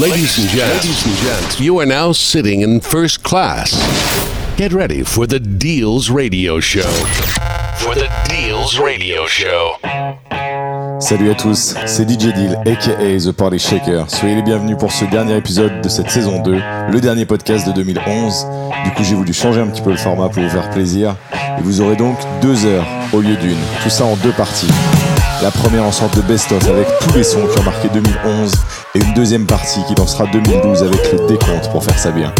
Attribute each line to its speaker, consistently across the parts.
Speaker 1: Ladies and gents, ladies and gents, you are now sitting in first class. Get ready for the Deals Radio Show. For the Deals Radio Show.
Speaker 2: Salut à tous, c'est DJ Deal aka The Party Shaker. Soyez les bienvenus pour ce dernier épisode de cette saison 2, le dernier podcast de 2011. Du coup, j'ai voulu changer un petit peu le format pour vous faire plaisir. Et vous aurez donc deux heures au lieu d'une. Tout ça en deux parties. La première en sorte de best-of avec tous les sons qui ont marqué 2011 et une deuxième partie qui lancera 2012 avec le décompte pour faire ça bien.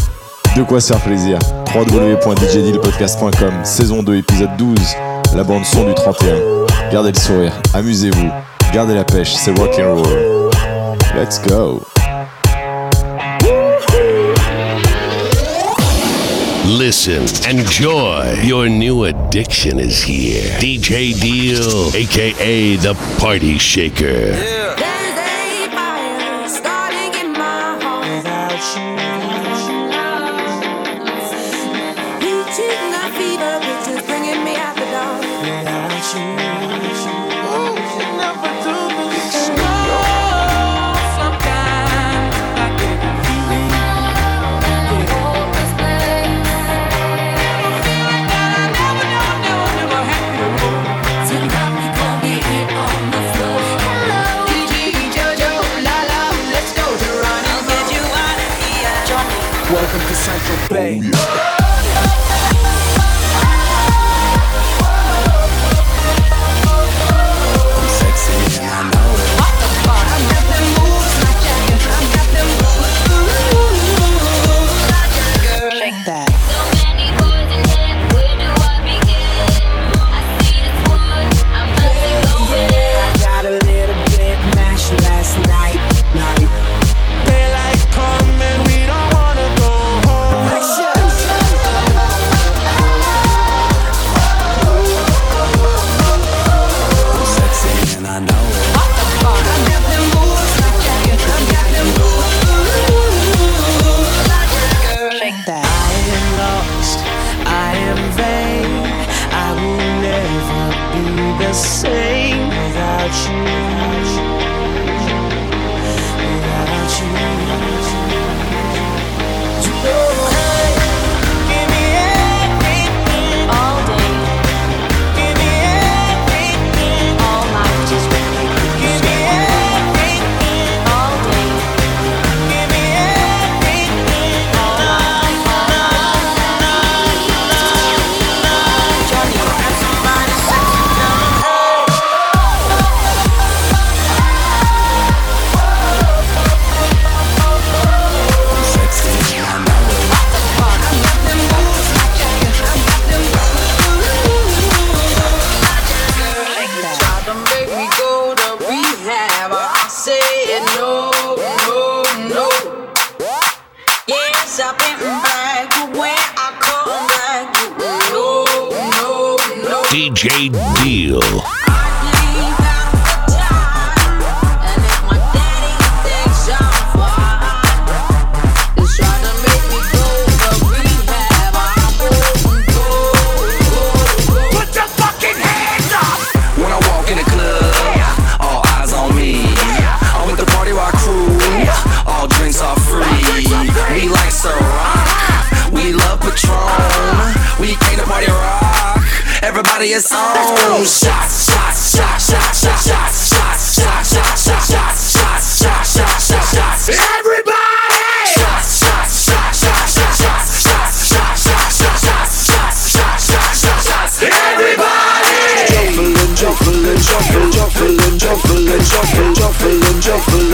Speaker 2: De quoi se faire plaisir. www.djdealpodcast.com Saison 2 épisode 12 La bande son du 31 Gardez le sourire, amusez-vous, gardez la pêche, c'est rock'n'roll. Let's go
Speaker 1: Listen, enjoy. Your new addiction is here. DJ Deal, aka the Party Shaker.
Speaker 3: There's
Speaker 4: Bay.
Speaker 5: On. Shots, shots, shots, shots, shots, shots, shots, shots, shots, shots, shots, shots, shots, shots, shots, shots. Everybody! Shots, shots, shots, shots, shots, shots, shots, shots, shots, shots, shots, shots, shots, shots, shots.
Speaker 4: Shuffling,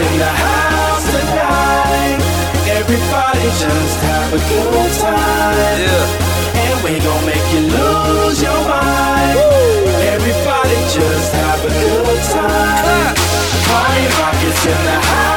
Speaker 4: in the house tonight. Everybody just have a good time.
Speaker 5: Yeah.
Speaker 4: And we gon' make you lose your mind. Woo. Everybody just have a good time.
Speaker 5: Party rockets in the house.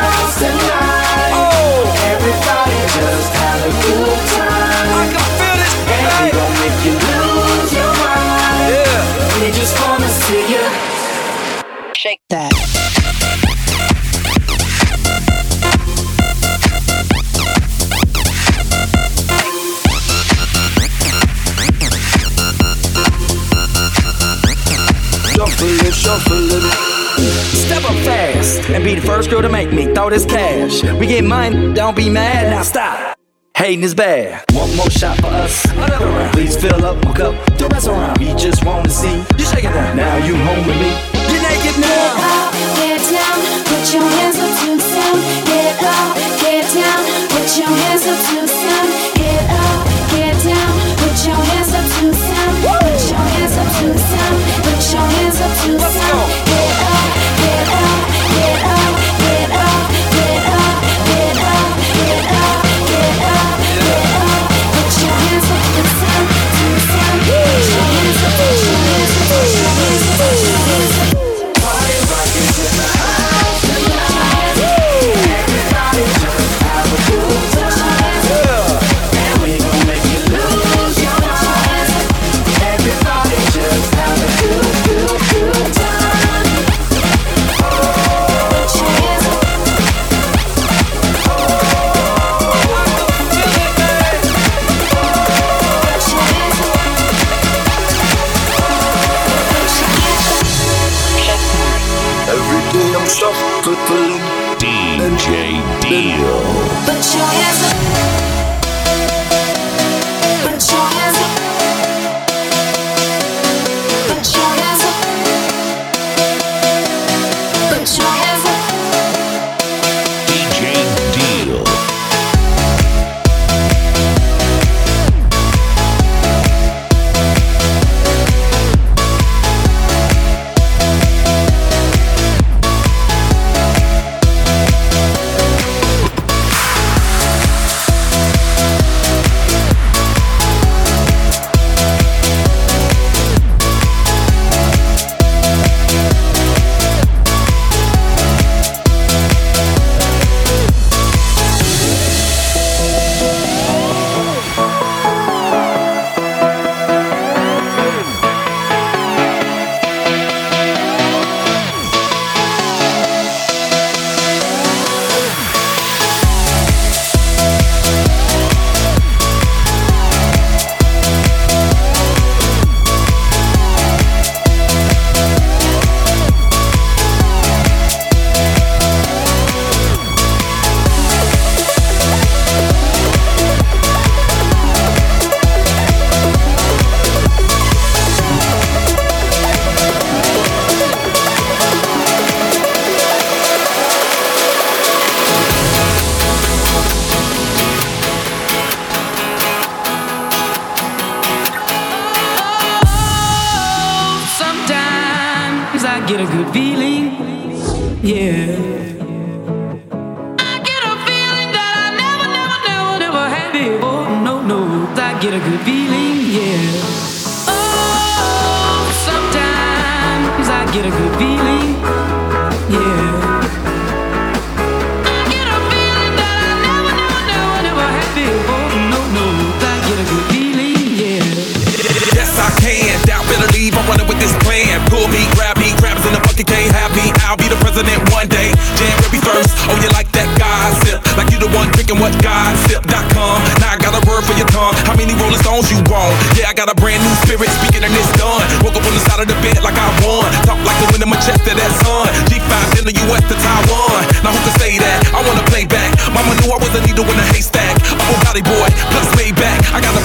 Speaker 5: me, throw this cash. We get mine, don't be mad, now stop. Hating is bad. One more shot for us. Another round. Please fill up my cup. The restaurant. We just want to see you shake it that. Now you home with me. You're naked now.
Speaker 6: Get up, get down. Put your hands up to the sound. Get up, get down. Put your hands up to the sound. Get up, get down. Put your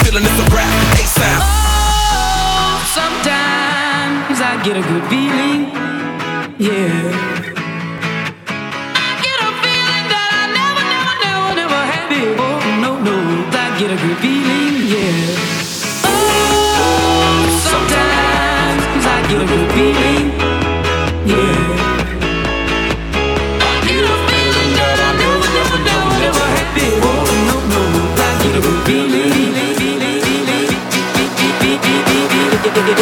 Speaker 7: feeling
Speaker 5: it's a rap. ASAP.
Speaker 7: Oh, sometimes I get a good feeling. Yeah. get a good beat.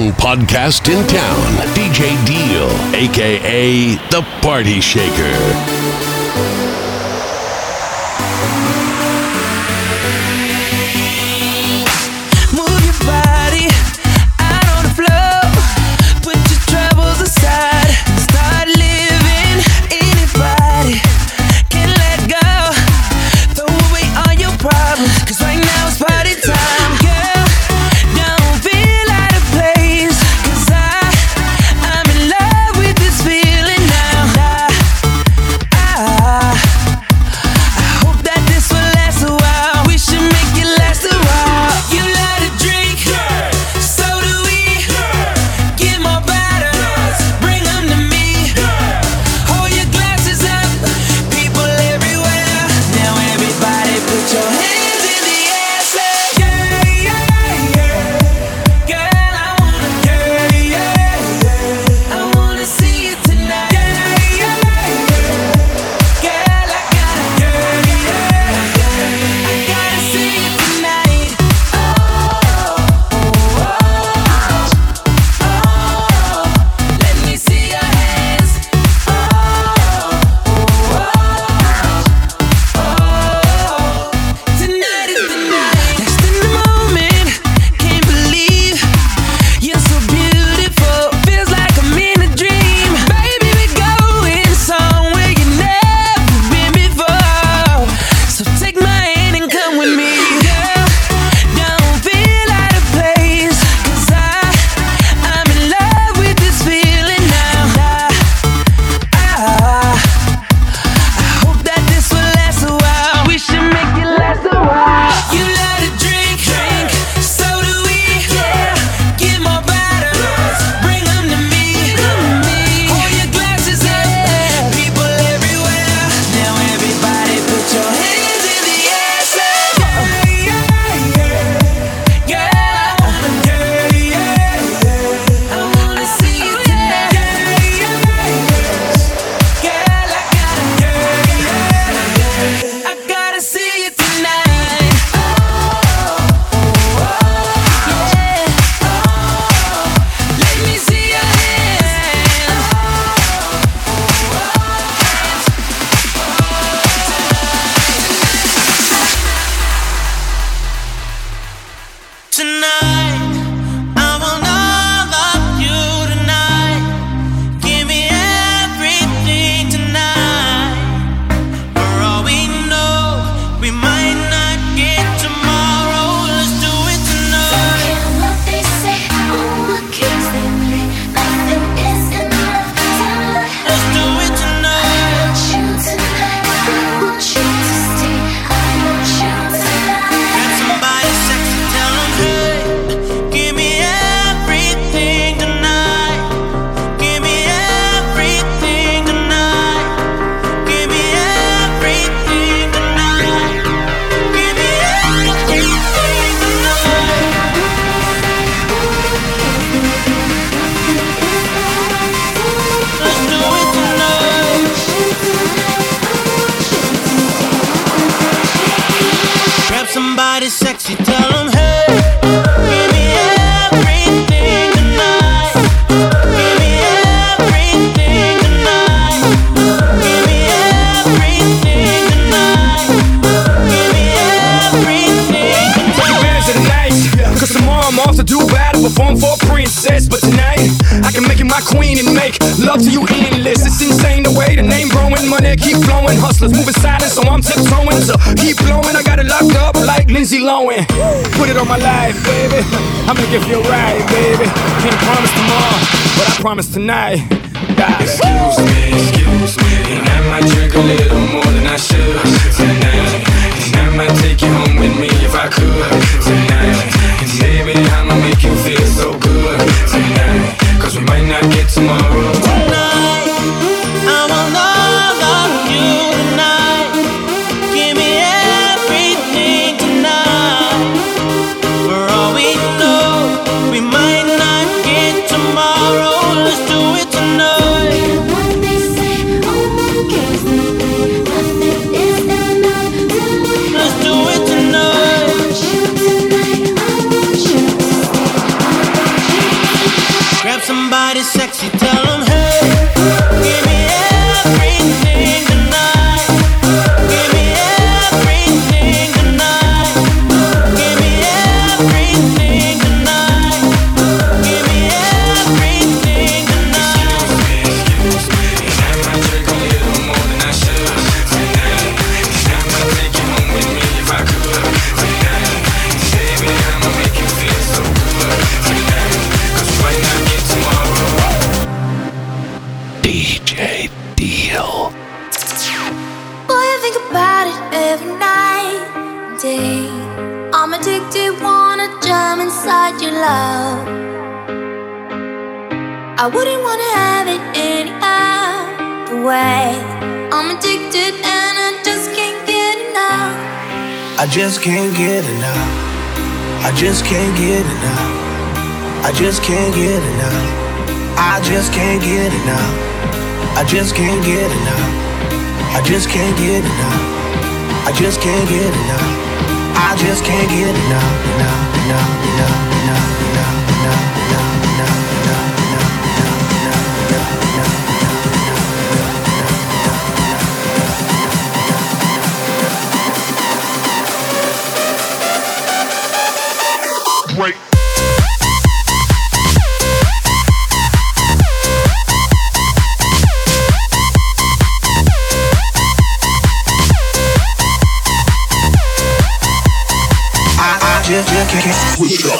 Speaker 3: one podcast in town DJ Deal, aka The Party Shaker.
Speaker 8: Baby. I'm gonna give you a ride, baby. Can't promise tomorrow, but I promise tonight. God. Excuse me, excuse me. And I might drink a little more than I should tonight. And I might take you home with me if I could tonight. And baby, I'ma make you feel so good tonight. Cause we might not get tomorrow.
Speaker 9: tonight. I
Speaker 6: wouldn't wanna have it any other way. I'm addicted and I just can't get enough.
Speaker 10: I just can't get enough. I just can't get enough. I just can't get enough. I just can't get enough. I just can't get enough. I just can't get enough. I just can't get enough. I just can't get enough. Enough, enough, enough, enough, enough, switch it up.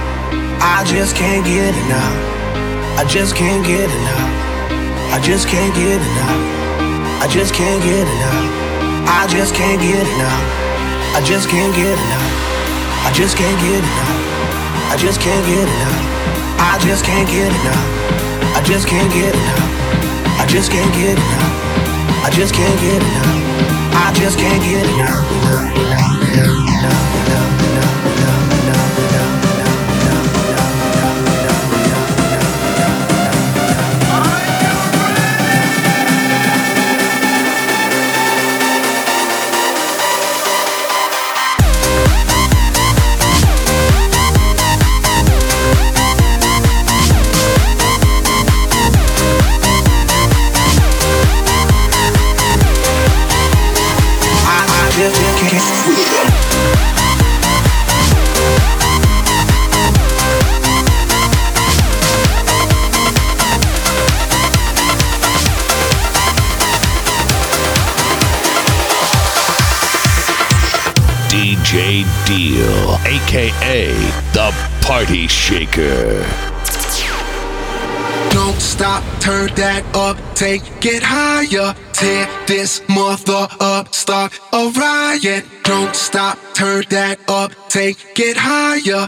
Speaker 10: I just can't get enough. I just can't get enough. I just can't get enough. I just can't get enough. I just can't get enough. I just can't get enough. I just can't get enough. I just can't get enough. I just can't get enough. I just can't get enough. I just can't get enough. I just can't get enough. I just can't get enough.
Speaker 1: The Party Shaker.
Speaker 11: Don't stop, turn that up, take it higher. Tear this mother up, start a riot. Don't stop, turn that up, take it higher.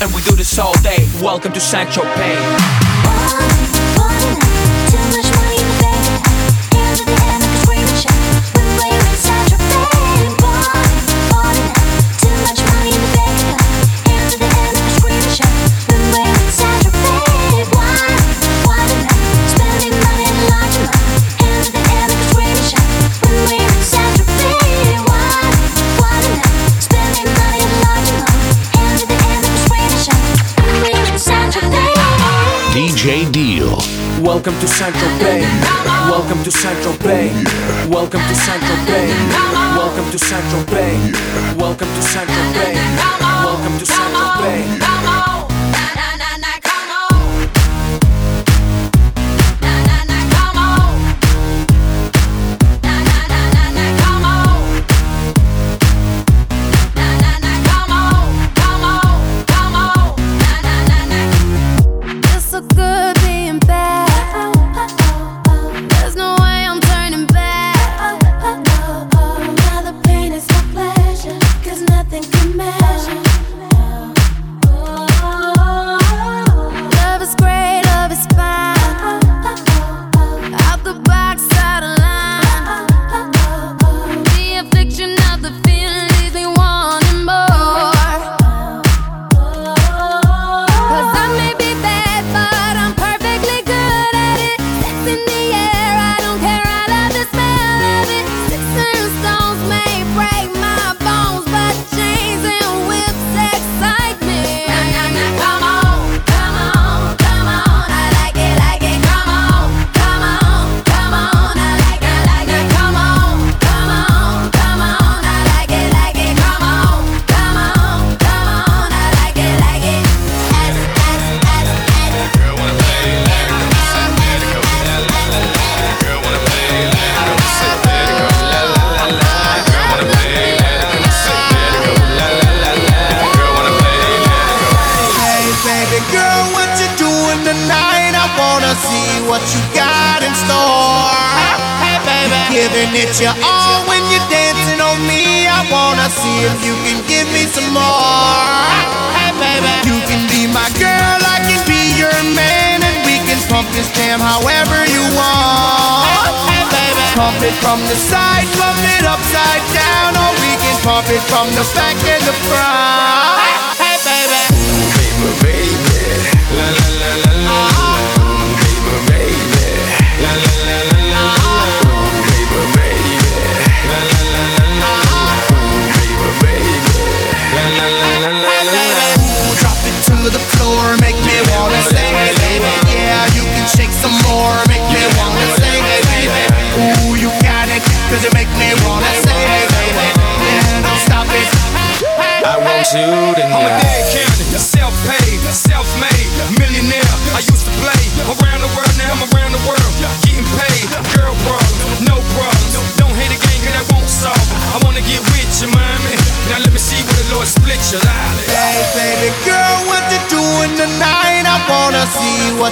Speaker 12: And we do this all day. Welcome to St. Tropez.
Speaker 1: DJ Deal.
Speaker 12: Welcome to St. Tropez. Welcome to St. Tropez. Welcome to St. Tropez. Welcome to St. Tropez. Welcome to St. Tropez. Welcome to
Speaker 13: St. Tropez.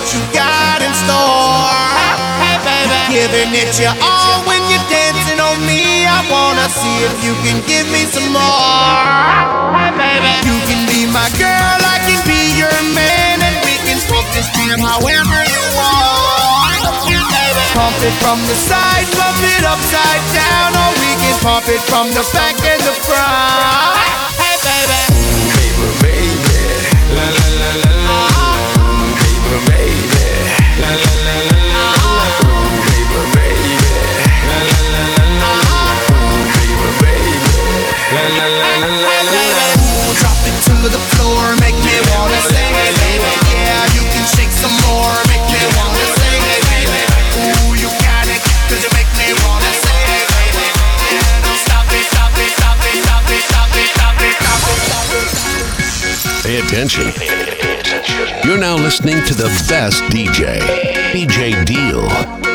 Speaker 13: what you got in store. Hey, baby. Giving it your all when you're dancing on me. I wanna see if you can give me some more. Hey, baby. You can be my girl, I can be your man, and we can spend this time however you want. Pump it from the side, pump it upside down, or we can pump it from the back and the front.
Speaker 1: attention. You're now listening to the best DJ, DJ Deal.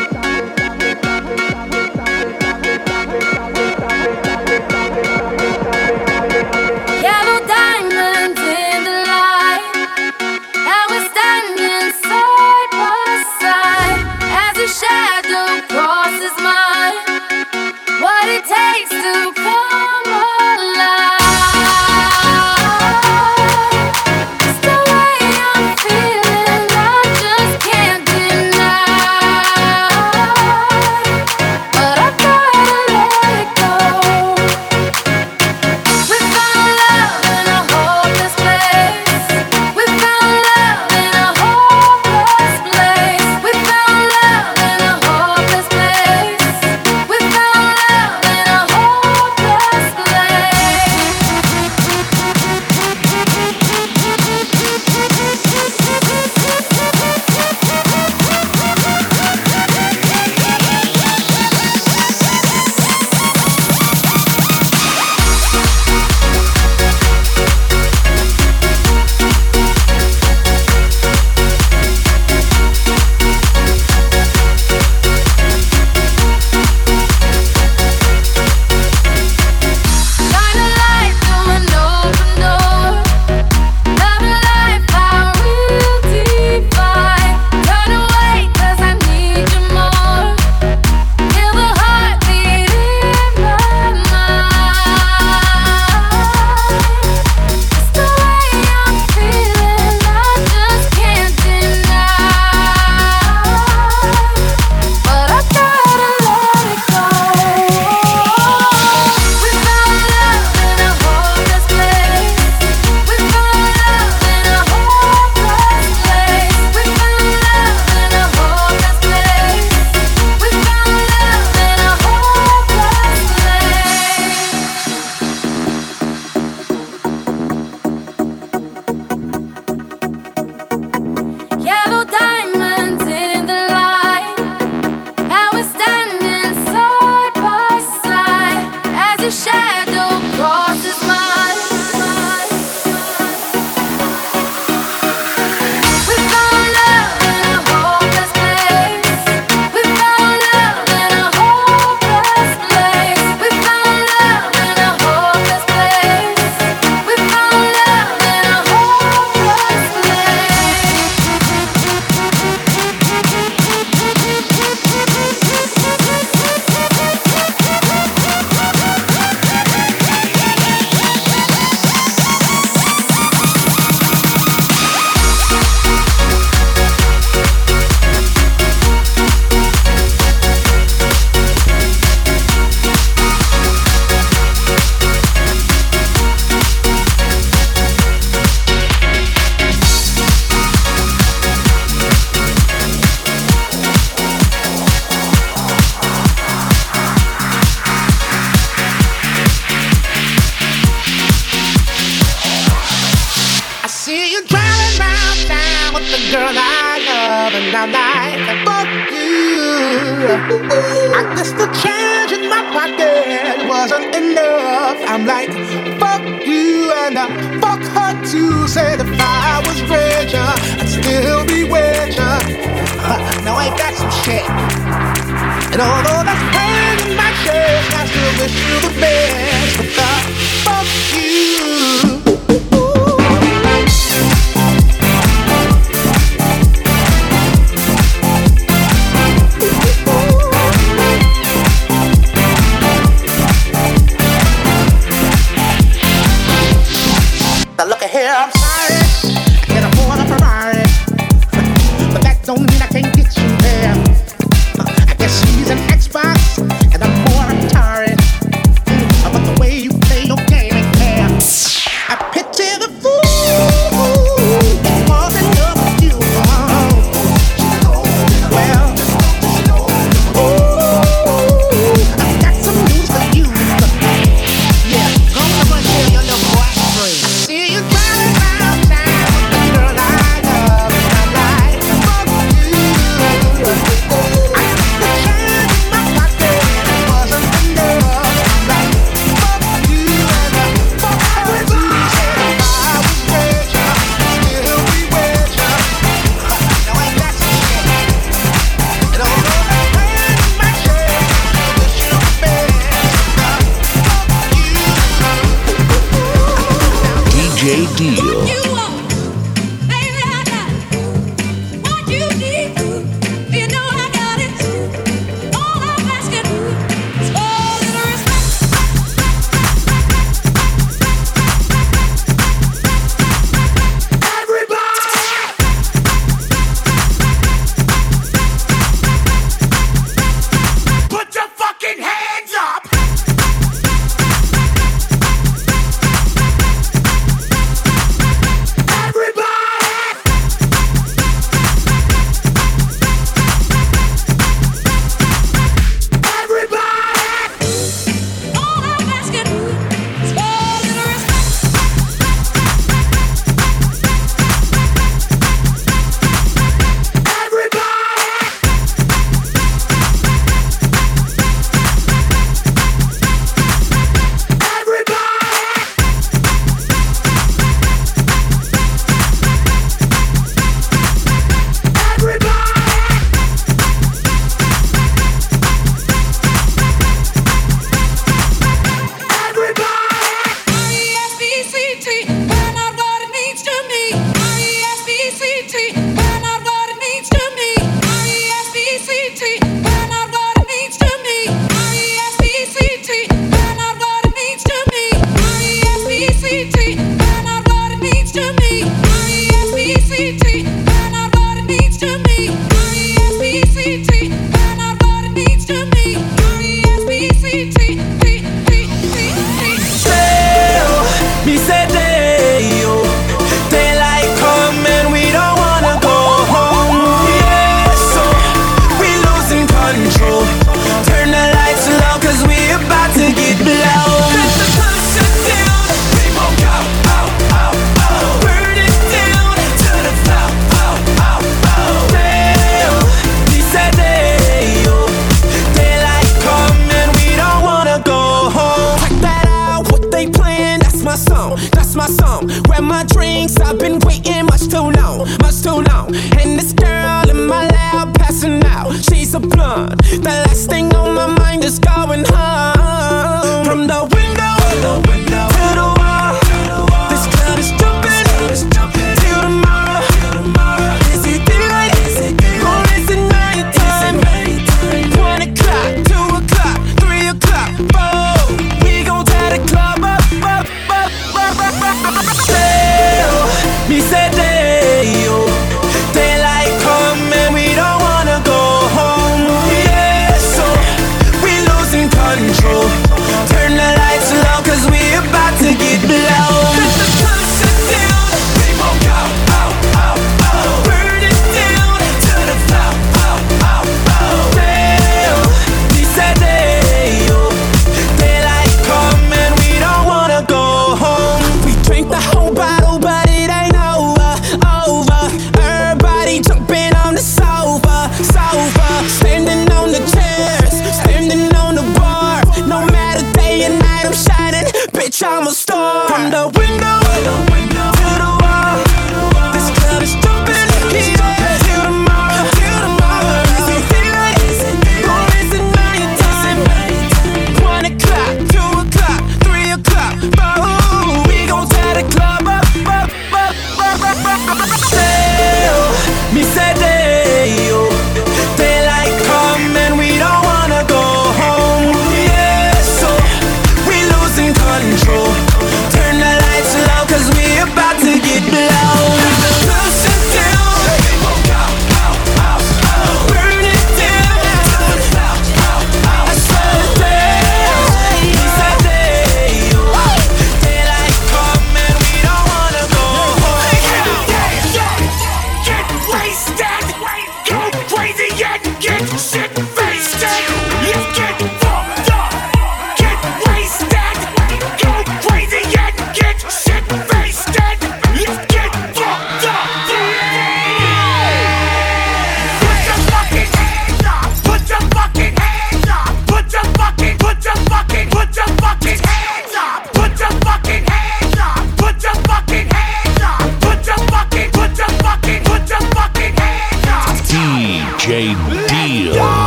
Speaker 1: Deal.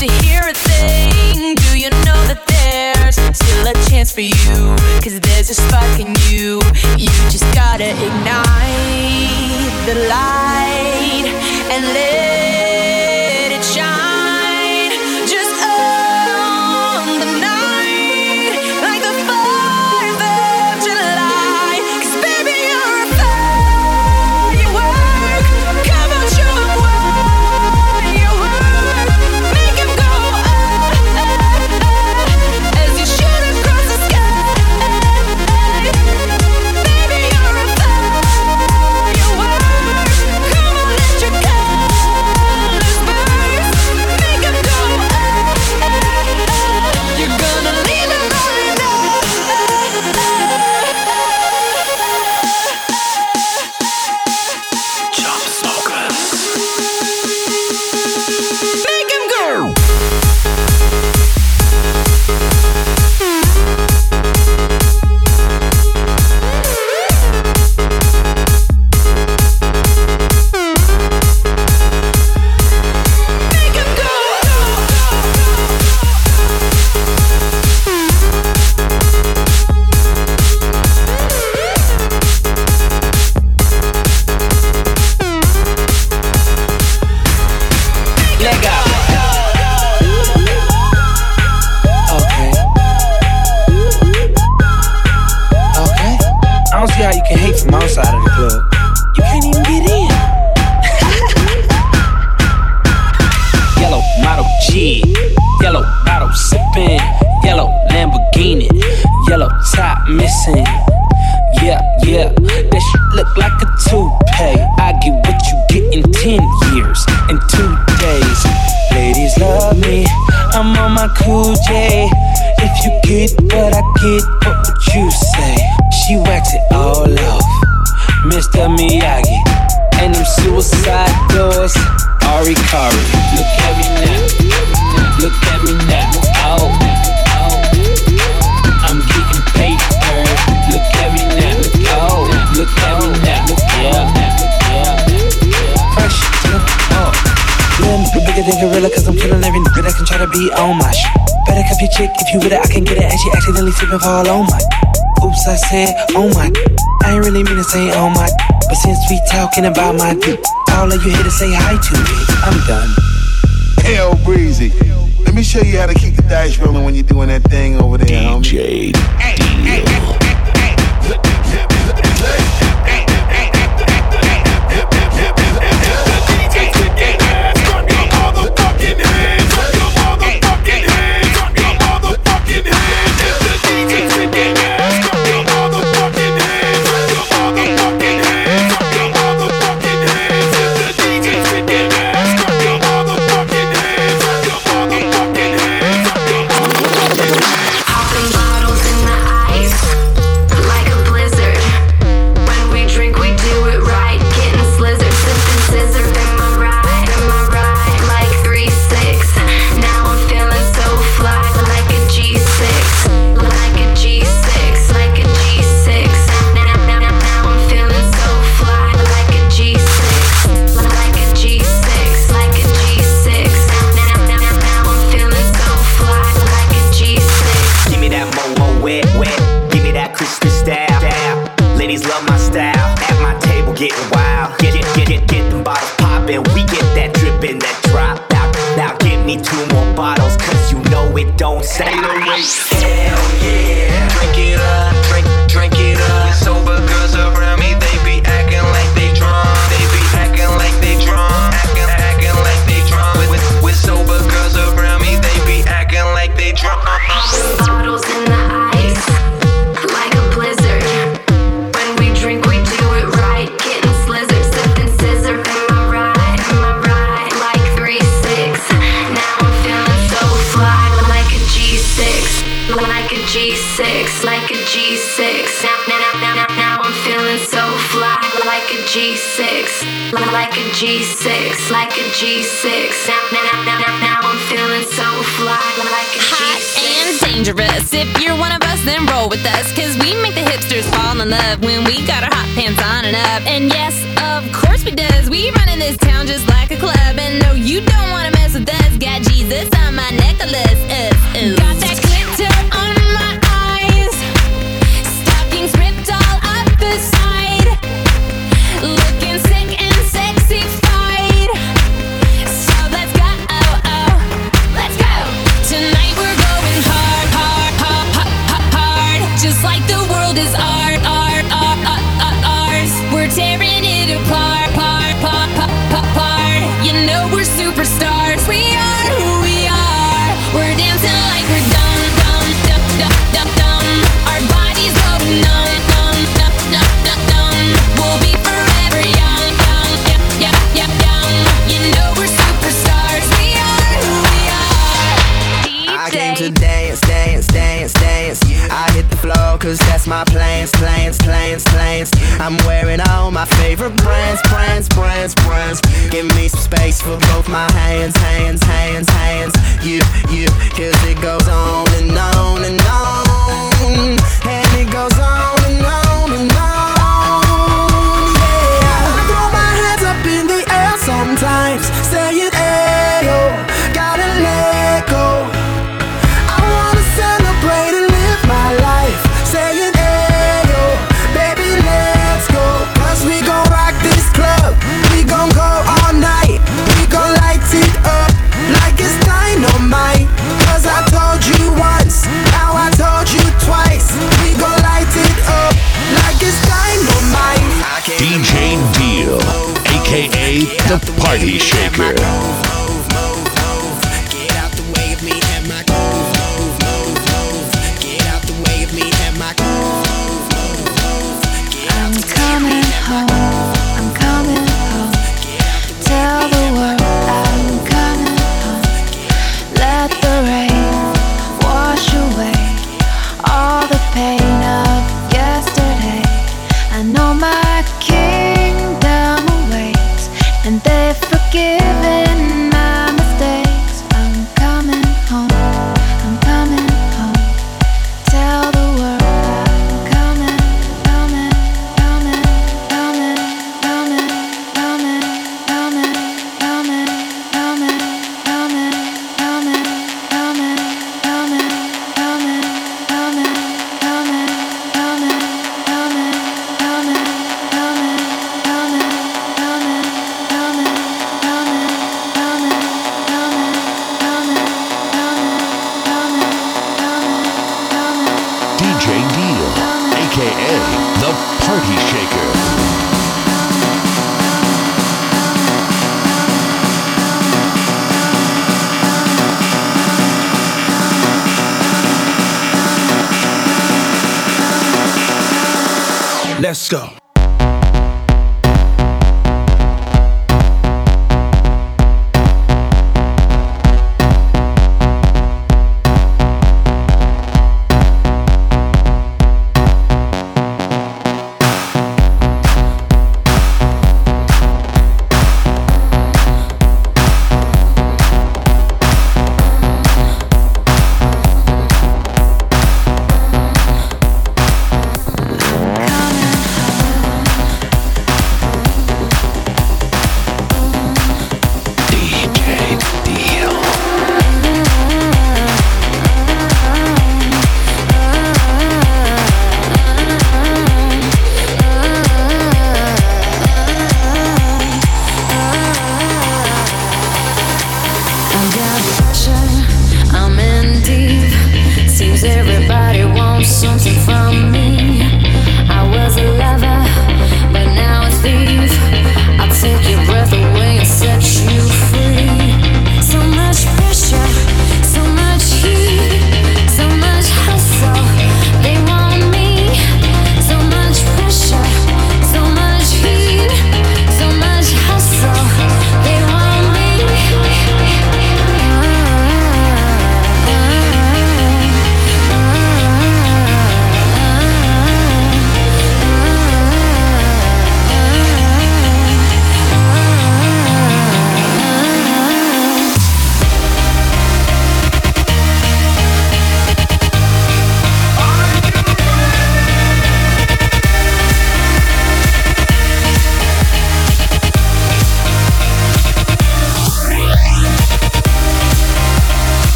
Speaker 14: to
Speaker 3: hear a thing. Do you know that there's still a chance for you? There's a spark in you. You just gotta ignite the light and let it shine. Yeah, that shit look like a toupee. I get what you get in ten years and two days. Ladies love me, I'm on my
Speaker 14: cool J. If you get what I get, what would you say? She whacks it all off, Mr. Miyagi, and them suicide doors. Ari Kari, look at me now, look at me now. Bigger than gorilla, cause I'm killing every nigga that can try to be on my shit. Better cuff your chick if you with it, I can get it. And she accidentally slipping fall on my. Oops, I said, oh my. I ain't really mean to say oh my. But since we talking about my dick, all of you here to say hi to me. I'm done.
Speaker 15: Hell breezy. Let me show you how to keep the dice rolling when you're doing that thing over there.
Speaker 1: DJ
Speaker 16: Popping it
Speaker 17: don't like
Speaker 16: a G6, like a G6. Now, now, now, now, now I'm feeling so fly, like a
Speaker 18: Hot and dangerous. If you're one of us, then roll with us. Cause we make the hipsters fall in love when we got our hot pants on and up. And yes, of course we does. We run in this town just like a club. And no, you don't wanna mess with us. Got Jesus on my necklace. Uh, uh. Got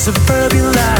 Speaker 14: suburban life.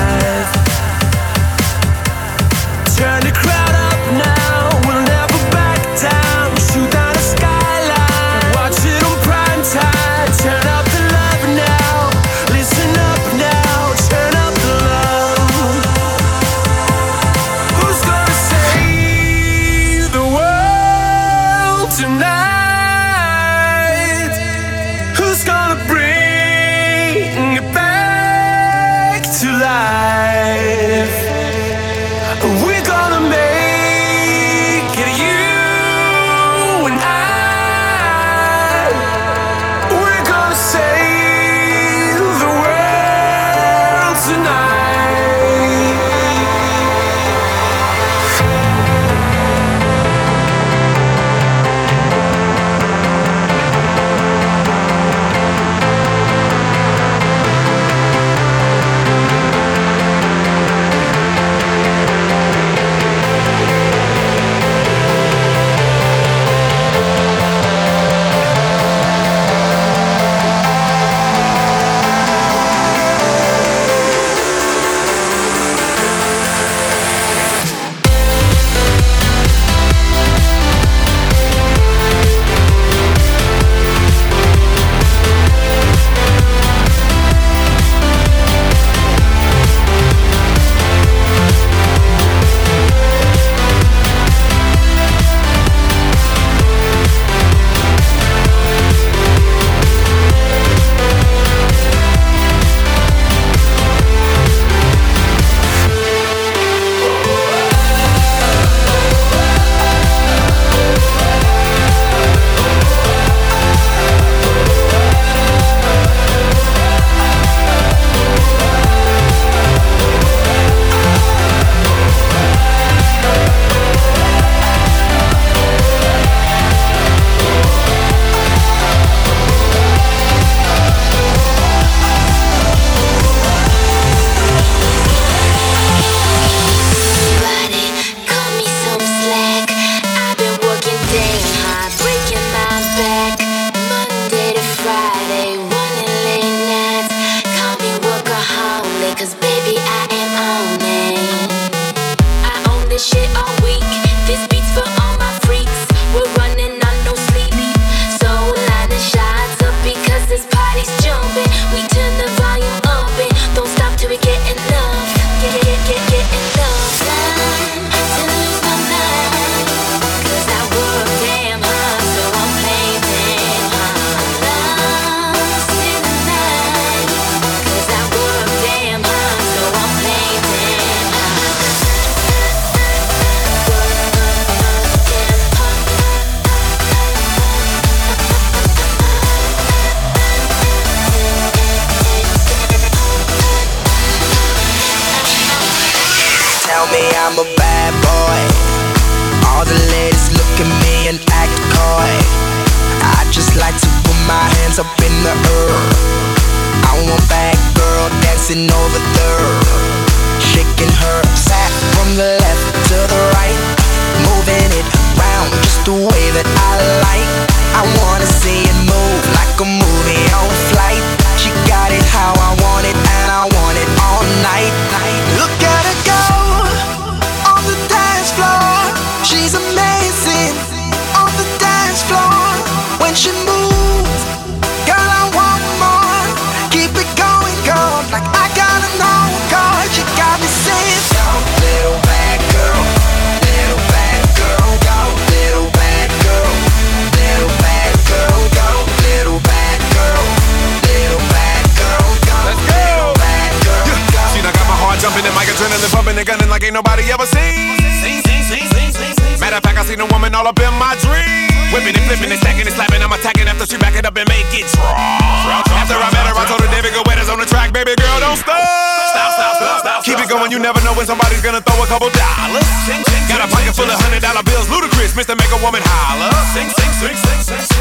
Speaker 14: you
Speaker 19: never know when somebody's gonna throw a couple dollars. Sing, sing, Got a pocket full of hundred dollar bills, Ludacris, Mr. Make a Woman holler. Sing,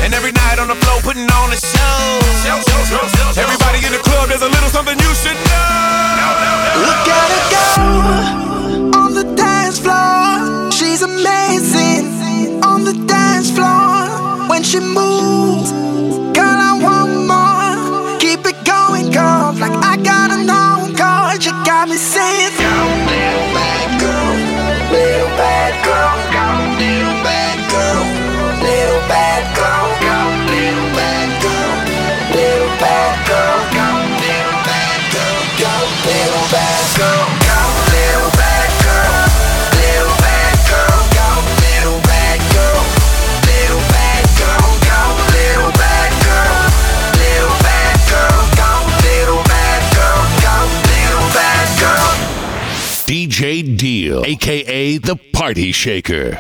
Speaker 19: and every night on the floor, putting on a show. Everybody in the club, there's a little something you should know.
Speaker 10: Look at her go on the dance floor. She's amazing on the dance floor when she moves. Girl, I want more. Keep it going, girl, like I got an encore. You got me saying.
Speaker 1: aka the Party Shaker.